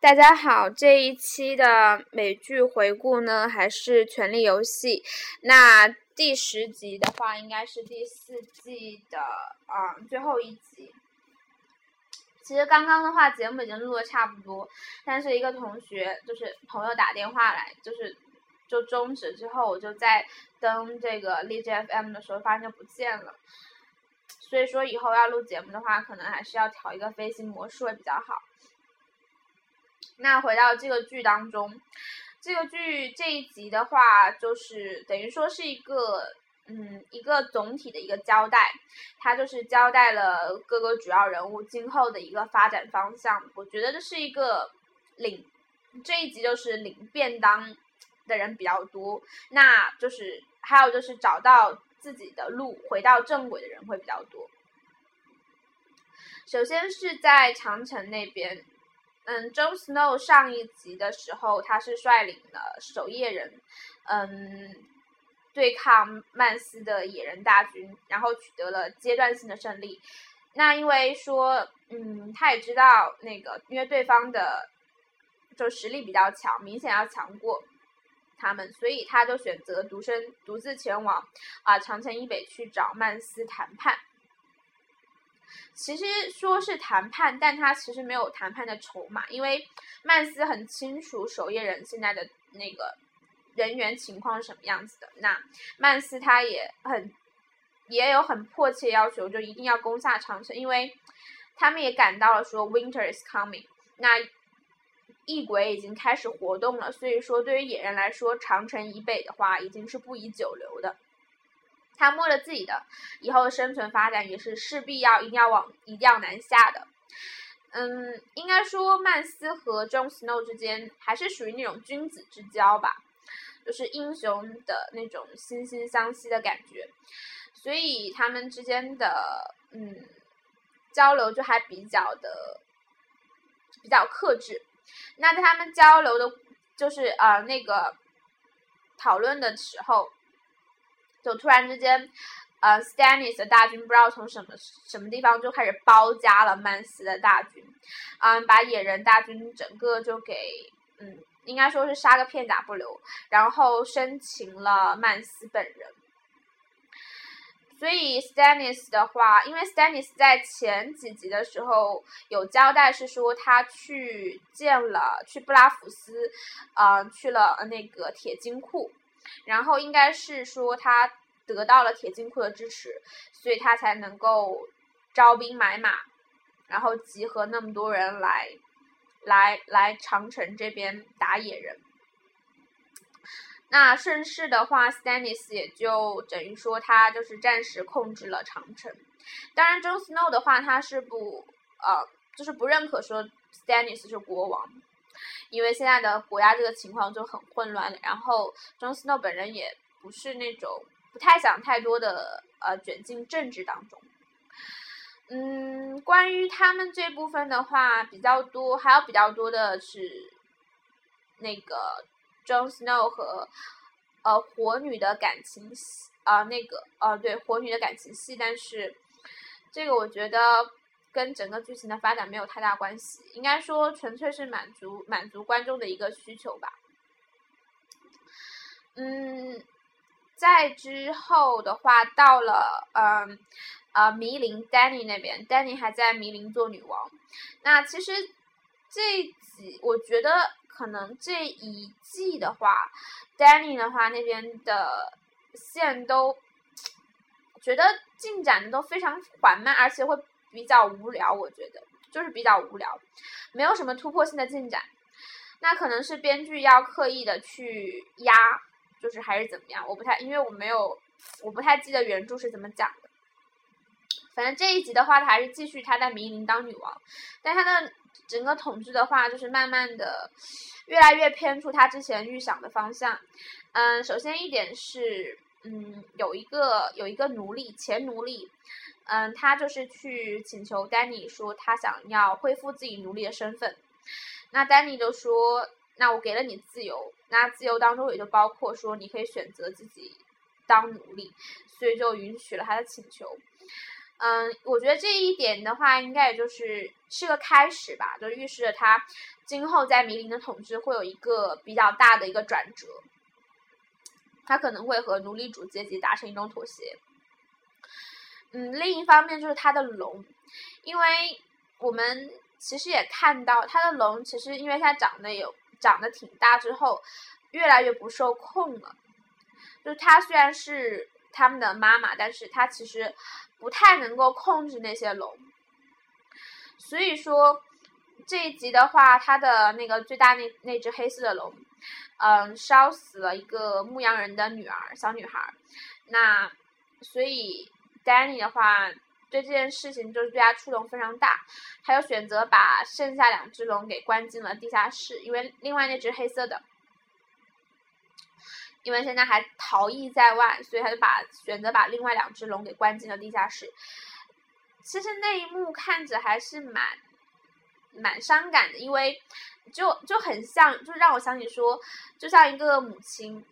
大家好，这一期的美剧回顾呢，还是《权力游戏》。那第十集的话，应该是第四季的啊最后一集。其实刚刚的话，节目已经录的差不多，但是一个同学就是朋友打电话来，就是就终止之后，我就在登这个荔枝 FM 的时候，发现不见了。所以说以后要录节目的话，可能还是要调一个飞行模式会比较好。那回到这个剧当中，这个剧这一集的话，就是等于说是一个，嗯，一个总体的一个交代，它就是交代了各个主要人物今后的一个发展方向。我觉得这是一个领这一集就是领便当的人比较多，那就是还有就是找到自己的路回到正轨的人会比较多。首先是在长城那边。嗯，Jon Snow 上一集的时候，他是率领了守夜人，嗯，对抗曼斯的野人大军，然后取得了阶段性的胜利。那因为说，嗯，他也知道那个，因为对方的就实力比较强，明显要强过他们，所以他就选择独身独自前往啊长城以北去找曼斯谈判。其实说是谈判，但他其实没有谈判的筹码，因为曼斯很清楚守夜人现在的那个人员情况是什么样子的。那曼斯他也很也有很迫切要求，就一定要攻下长城，因为他们也感到了说 Winter is coming，那异鬼已经开始活动了，所以说对于野人来说，长城以北的话已经是不宜久留的。他摸着自己的以后的生存发展，也是势必要一定要往一定要南下的。嗯，应该说曼斯和 Jon Snow 之间还是属于那种君子之交吧，就是英雄的那种惺惺相惜的感觉，所以他们之间的嗯交流就还比较的比较克制。那在他们交流的，就是呃那个讨论的时候。就突然之间，呃，Stannis 的大军不知道从什么什么地方就开始包夹了曼斯的大军，嗯，把野人大军整个就给，嗯，应该说是杀个片甲不留，然后生擒了曼斯本人。所以 Stannis 的话，因为 Stannis 在前几集的时候有交代，是说他去见了去布拉福斯，嗯，去了那个铁金库。然后应该是说他得到了铁金库的支持，所以他才能够招兵买马，然后集合那么多人来，来来长城这边打野人。那顺势的话，Stannis 也就等于说他就是暂时控制了长城。当然，Jon Snow 的话他是不呃，就是不认可说 Stannis 是国王。因为现在的国家这个情况就很混乱，然后 Jon Snow 本人也不是那种不太想太多的呃卷进政治当中。嗯，关于他们这部分的话比较多，还有比较多的是那个 Jon Snow 和呃火女的感情戏啊，那个呃对火女的感情戏，但是这个我觉得。跟整个剧情的发展没有太大关系，应该说纯粹是满足满足观众的一个需求吧。嗯，在之后的话，到了嗯呃迷林 Danny 那边，Danny 还在迷林做女王。那其实这几，我觉得可能这一季的话，Danny 的话那边的线都觉得进展都非常缓慢，而且会。比较无聊，我觉得就是比较无聊，没有什么突破性的进展。那可能是编剧要刻意的去压，就是还是怎么样，我不太，因为我没有，我不太记得原著是怎么讲的。反正这一集的话，他还是继续他在迷林当女王，但他的整个统治的话，就是慢慢的越来越偏出他之前预想的方向。嗯，首先一点是，嗯，有一个有一个奴隶，前奴隶。嗯，他就是去请求丹尼说，他想要恢复自己奴隶的身份。那丹尼就说：“那我给了你自由，那自由当中也就包括说你可以选择自己当奴隶，所以就允许了他的请求。嗯，我觉得这一点的话，应该也就是是个开始吧，就预示着他今后在迷林的统治会有一个比较大的一个转折，他可能会和奴隶主阶级达成一种妥协。嗯，另一方面就是他的龙，因为我们其实也看到他的龙，其实因为它长得有长得挺大之后，越来越不受控了。就它虽然是他们的妈妈，但是它其实。不太能够控制那些龙，所以说这一集的话，它的那个最大那那只黑色的龙，嗯，烧死了一个牧羊人的女儿，小女孩。那所以 Danny 的话，对这件事情就是对他触动非常大，他就选择把剩下两只龙给关进了地下室，因为另外那只黑色的。因为现在还逃逸在外，所以他就把选择把另外两只龙给关进了地下室。其实那一幕看着还是蛮蛮伤感的，因为就就很像，就让我想起说，就像一个母亲，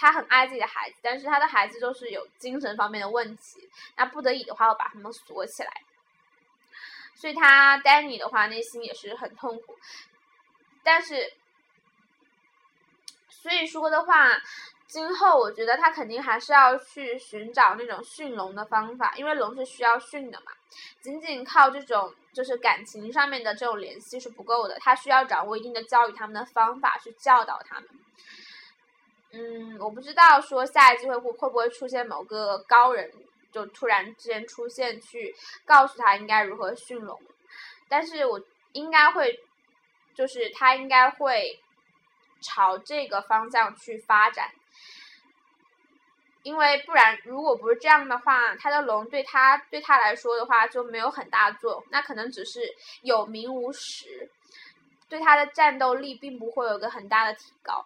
他很爱自己的孩子，但是他的孩子都是有精神方面的问题，那不得已的话要把他们锁起来。所以他 Danny 的话内心也是很痛苦，但是。所以说的话，今后我觉得他肯定还是要去寻找那种驯龙的方法，因为龙是需要训的嘛。仅仅靠这种就是感情上面的这种联系是不够的，他需要掌握一定的教育他们的方法去教导他们。嗯，我不知道说下一季会会会不会出现某个高人就突然之间出现去告诉他应该如何驯龙，但是我应该会，就是他应该会。朝这个方向去发展，因为不然，如果不是这样的话，他的龙对他对他来说的话就没有很大作用，那可能只是有名无实，对他的战斗力并不会有个很大的提高。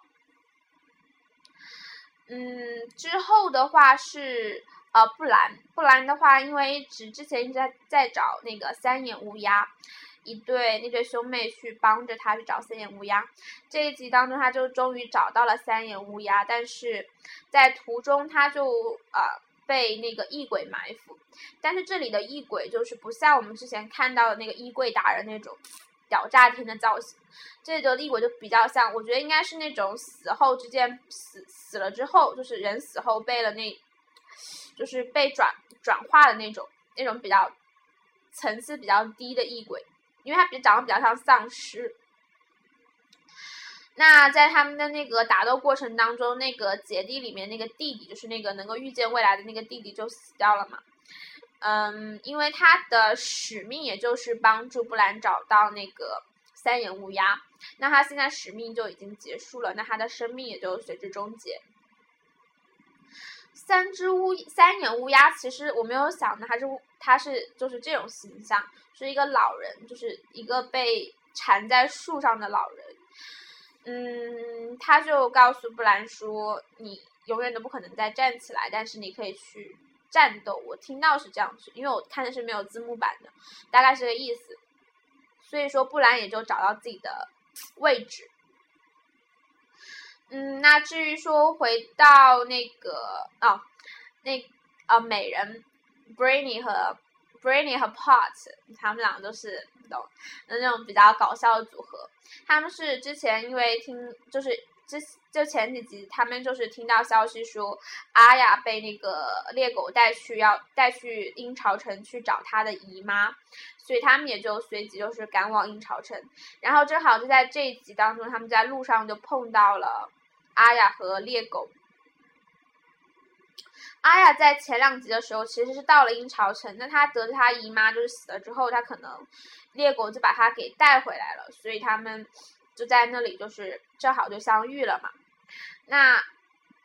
嗯，之后的话是呃布兰，布兰的话，因为只之前一直在在找那个三眼乌鸦。一对那对兄妹去帮着他去找三眼乌鸦，这一集当中他就终于找到了三眼乌鸦，但是在途中他就呃被那个异鬼埋伏，但是这里的异鬼就是不像我们之前看到的那个衣柜达人那种屌炸天的造型，这里的异鬼就比较像，我觉得应该是那种死后之间死死了之后，就是人死后被了那，就是被转转化的那种那种比较层次比较低的异鬼。因为他比长得比较像丧尸，那在他们的那个打斗过程当中，那个姐弟里面那个弟弟，就是那个能够预见未来的那个弟弟就死掉了嘛。嗯，因为他的使命也就是帮助布兰找到那个三眼乌鸦，那他现在使命就已经结束了，那他的生命也就随之终结。三只乌三眼乌鸦，其实我没有想的，它是它是就是这种形象，是一个老人，就是一个被缠在树上的老人。嗯，他就告诉布兰说：“你永远都不可能再站起来，但是你可以去战斗。”我听到是这样子，因为我看的是没有字幕版的，大概是个意思。所以说，布兰也就找到自己的位置。嗯，那至于说回到那个哦，那呃美人 Brainy 和 Brainy 和 Pot，他们两个都是懂那种比较搞笑的组合。他们是之前因为听就是之就前几集，他们就是听到消息说阿雅被那个猎狗带去要带去鹰巢城去找他的姨妈，所以他们也就随即就是赶往鹰巢城。然后正好就在这一集当中，他们在路上就碰到了。阿雅和猎狗，阿雅在前两集的时候其实是到了鹰巢城，那她得知她姨妈就是死了之后，她可能猎狗就把她给带回来了，所以他们就在那里就是正好就相遇了嘛。那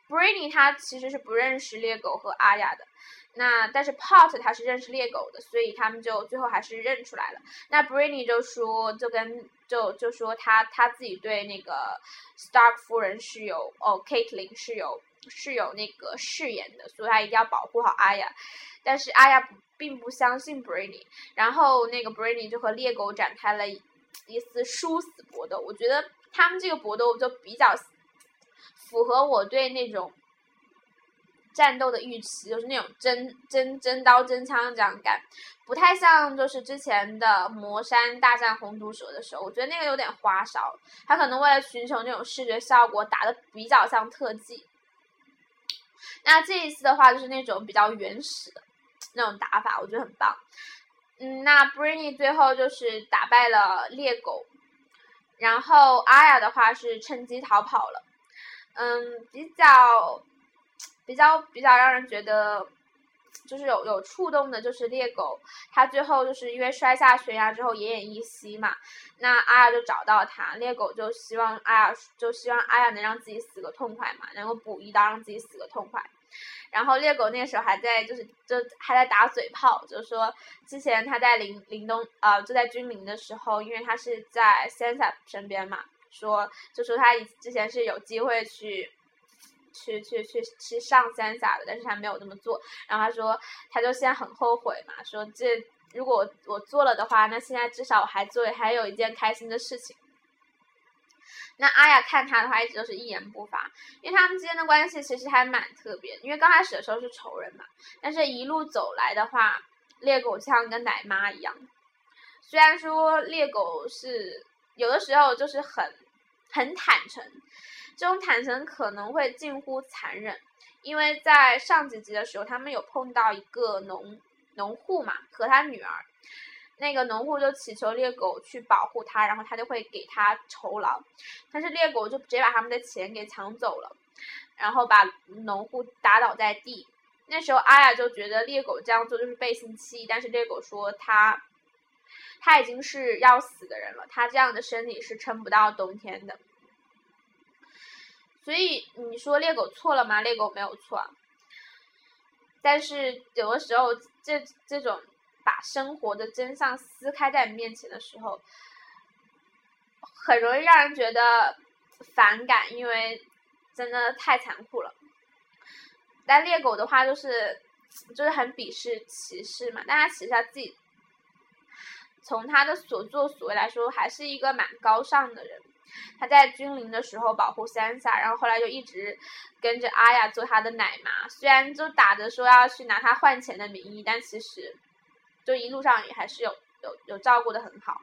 Brainy 他其实是不认识猎狗和阿雅的。那但是 Pot 他是认识猎狗的，所以他们就最后还是认出来了。那 Brainy 就说，就跟就就说他他自己对那个 Stark 夫人是有哦 k a t l y n 是有是有那个誓言的，所以他一定要保护好阿雅。但是阿雅并不相信 Brainy，然后那个 Brainy 就和猎狗展开了一次殊死搏斗。我觉得他们这个搏斗就比较符合我对那种。战斗的预期，就是那种真真真刀真枪这样干，不太像就是之前的魔山大战红毒蛇的时候，我觉得那个有点花哨，他可能为了寻求那种视觉效果，打的比较像特技。那这一次的话，就是那种比较原始的那种打法，我觉得很棒。嗯，那 b r i n y 最后就是打败了猎狗，然后阿雅的话是趁机逃跑了。嗯，比较。比较比较让人觉得就是有有触动的，就是猎狗，它最后就是因为摔下悬崖之后奄奄一息嘛，那阿雅就找到他，猎狗就希望阿雅就希望阿雅能让自己死个痛快嘛，能够补一刀让自己死个痛快。然后猎狗那时候还在就是就还在打嘴炮，就是说之前他在林林东呃就在军民的时候，因为他是在 Sansa 身边嘛，说就说他之前是有机会去。去去去去上三峡的，但是他没有这么做。然后他说，他就现在很后悔嘛，说这如果我做了的话，那现在至少我还做还有一件开心的事情。那阿雅看他的话，一直都是一言不发，因为他们之间的关系其实还蛮特别。因为刚开始的时候是仇人嘛，但是一路走来的话，猎狗像跟奶妈一样。虽然说猎狗是有的时候就是很很坦诚。这种坦诚可能会近乎残忍，因为在上几集的时候，他们有碰到一个农农户嘛，和他女儿，那个农户就祈求猎狗去保护他，然后他就会给他酬劳，但是猎狗就直接把他们的钱给抢走了，然后把农户打倒在地。那时候阿雅就觉得猎狗这样做就是背信弃义，但是猎狗说他他已经是要死的人了，他这样的身体是撑不到冬天的。所以你说猎狗错了吗？猎狗没有错，但是有的时候，这这种把生活的真相撕开在你面前的时候，很容易让人觉得反感，因为真的太残酷了。但猎狗的话，就是就是很鄙视、歧视嘛，但他其实他自己从他的所作所为来说，还是一个蛮高尚的人。他在君临的时候保护三下，然后后来就一直跟着阿雅做他的奶妈。虽然就打着说要去拿他换钱的名义，但其实就一路上也还是有有有照顾的很好。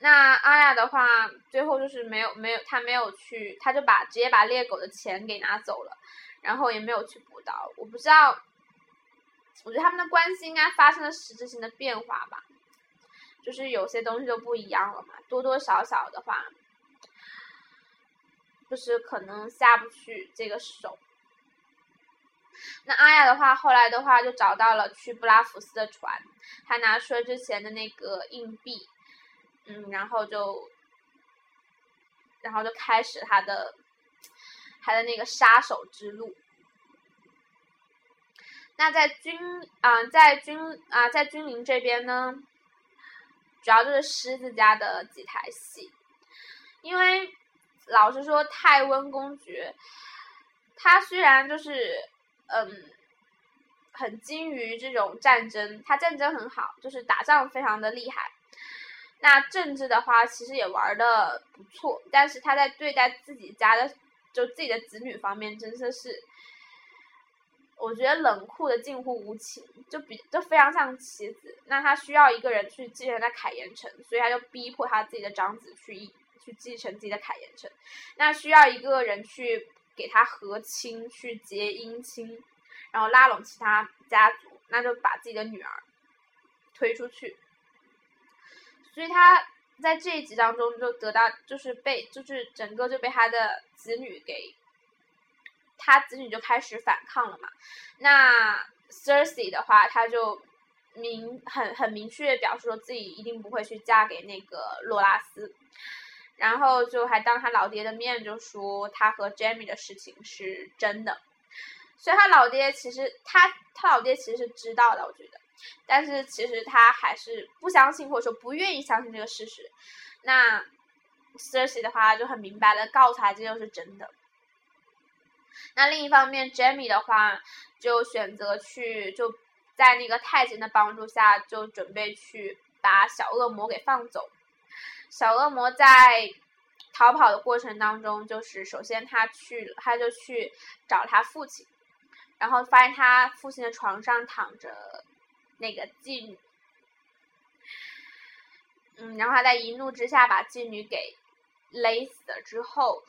那阿雅的话，最后就是没有没有他没有去，他就把直接把猎狗的钱给拿走了，然后也没有去补刀。我不知道，我觉得他们的关系应该发生了实质性的变化吧。就是有些东西就不一样了嘛，多多少少的话，就是可能下不去这个手。那阿雅的话，后来的话就找到了去布拉福斯的船，还拿出了之前的那个硬币，嗯，然后就，然后就开始他的他的那个杀手之路。那在君啊，在君啊，在君临这边呢？主要就是狮子家的几台戏，因为老实说，泰温公爵他虽然就是嗯很精于这种战争，他战争很好，就是打仗非常的厉害。那政治的话，其实也玩的不错，但是他在对待自己家的就自己的子女方面，真的是。我觉得冷酷的近乎无情，就比就非常像棋子。那他需要一个人去继承他凯岩城，所以他就逼迫他自己的长子去去继承自己的凯岩城。那需要一个人去给他和亲，去结姻亲，然后拉拢其他家族，那就把自己的女儿推出去。所以他在这一集当中就得到，就是被，就是整个就被他的子女给。他子女就开始反抗了嘛？那 Cersei 的话，他就明很很明确表示说自己一定不会去嫁给那个洛拉斯，然后就还当他老爹的面就说他和 Jamie 的事情是真的，所以他老爹其实他他老爹其实是知道的，我觉得，但是其实他还是不相信或者说不愿意相信这个事实。那 Cersei 的话就很明白的告诉他这就是真的。那另一方面，Jamie 的话就选择去，就在那个太监的帮助下，就准备去把小恶魔给放走。小恶魔在逃跑的过程当中，就是首先他去，他就去找他父亲，然后发现他父亲的床上躺着那个妓女，嗯，然后他在一怒之下把妓女给勒死了之后，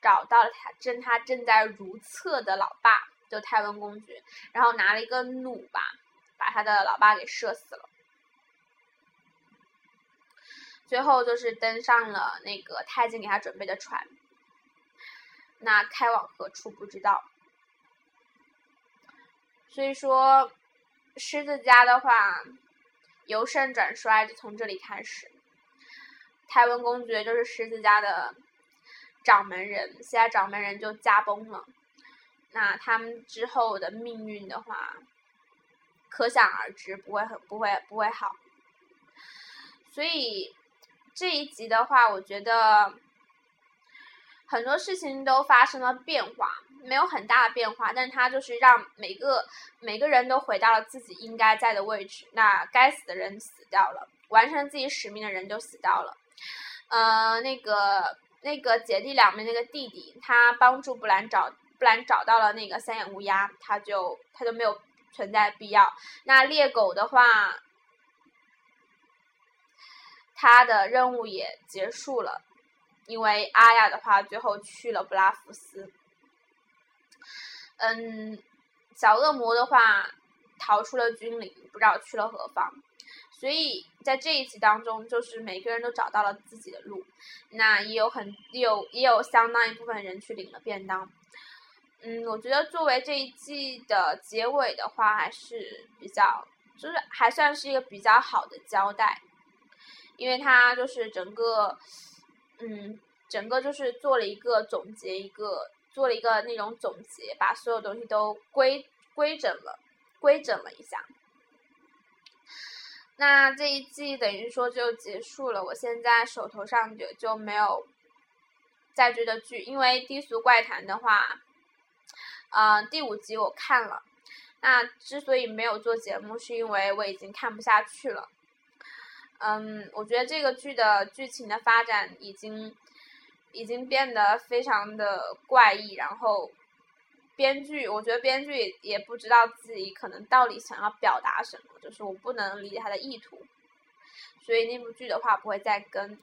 找到了他正他正在如厕的老爸，就泰温公爵，然后拿了一个弩吧，把他的老爸给射死了。最后就是登上了那个太监给他准备的船，那开往何处不知道。所以说，狮子家的话，由盛转衰就从这里开始。泰温公爵就是狮子家的掌门人，现在掌门人就驾崩了，那他们之后的命运的话，可想而知，不会很不会不会好。所以。这一集的话，我觉得很多事情都发生了变化，没有很大的变化，但是它就是让每个每个人都回到了自己应该在的位置。那该死的人死掉了，完成自己使命的人就死掉了。呃，那个那个姐弟两边那个弟弟，他帮助布兰找布兰找到了那个三眼乌鸦，他就他就没有存在必要。那猎狗的话。他的任务也结束了，因为阿雅的话最后去了布拉福斯。嗯，小恶魔的话逃出了军营，不知道去了何方。所以在这一集当中，就是每个人都找到了自己的路，那也有很有也有相当一部分人去领了便当。嗯，我觉得作为这一季的结尾的话，还是比较就是还算是一个比较好的交代。因为他就是整个，嗯，整个就是做了一个总结，一个做了一个那种总结，把所有东西都规规整了，规整了一下。那这一季等于说就结束了，我现在手头上就就没有再追的剧，因为《低俗怪谈》的话，呃，第五集我看了，那之所以没有做节目，是因为我已经看不下去了。嗯，我觉得这个剧的剧情的发展已经已经变得非常的怪异，然后编剧，我觉得编剧也不知道自己可能到底想要表达什么，就是我不能理解他的意图，所以那部剧的话不会再跟。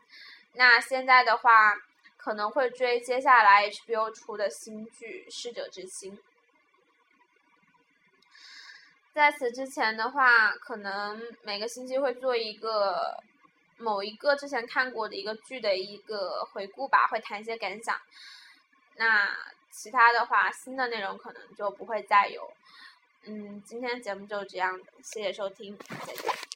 那现在的话可能会追接下来 HBO 出的新剧《逝者之心》。在此之前的话，可能每个星期会做一个某一个之前看过的一个剧的一个回顾吧，会谈一些感想。那其他的话，新的内容可能就不会再有。嗯，今天节目就这样，谢谢收听，再见。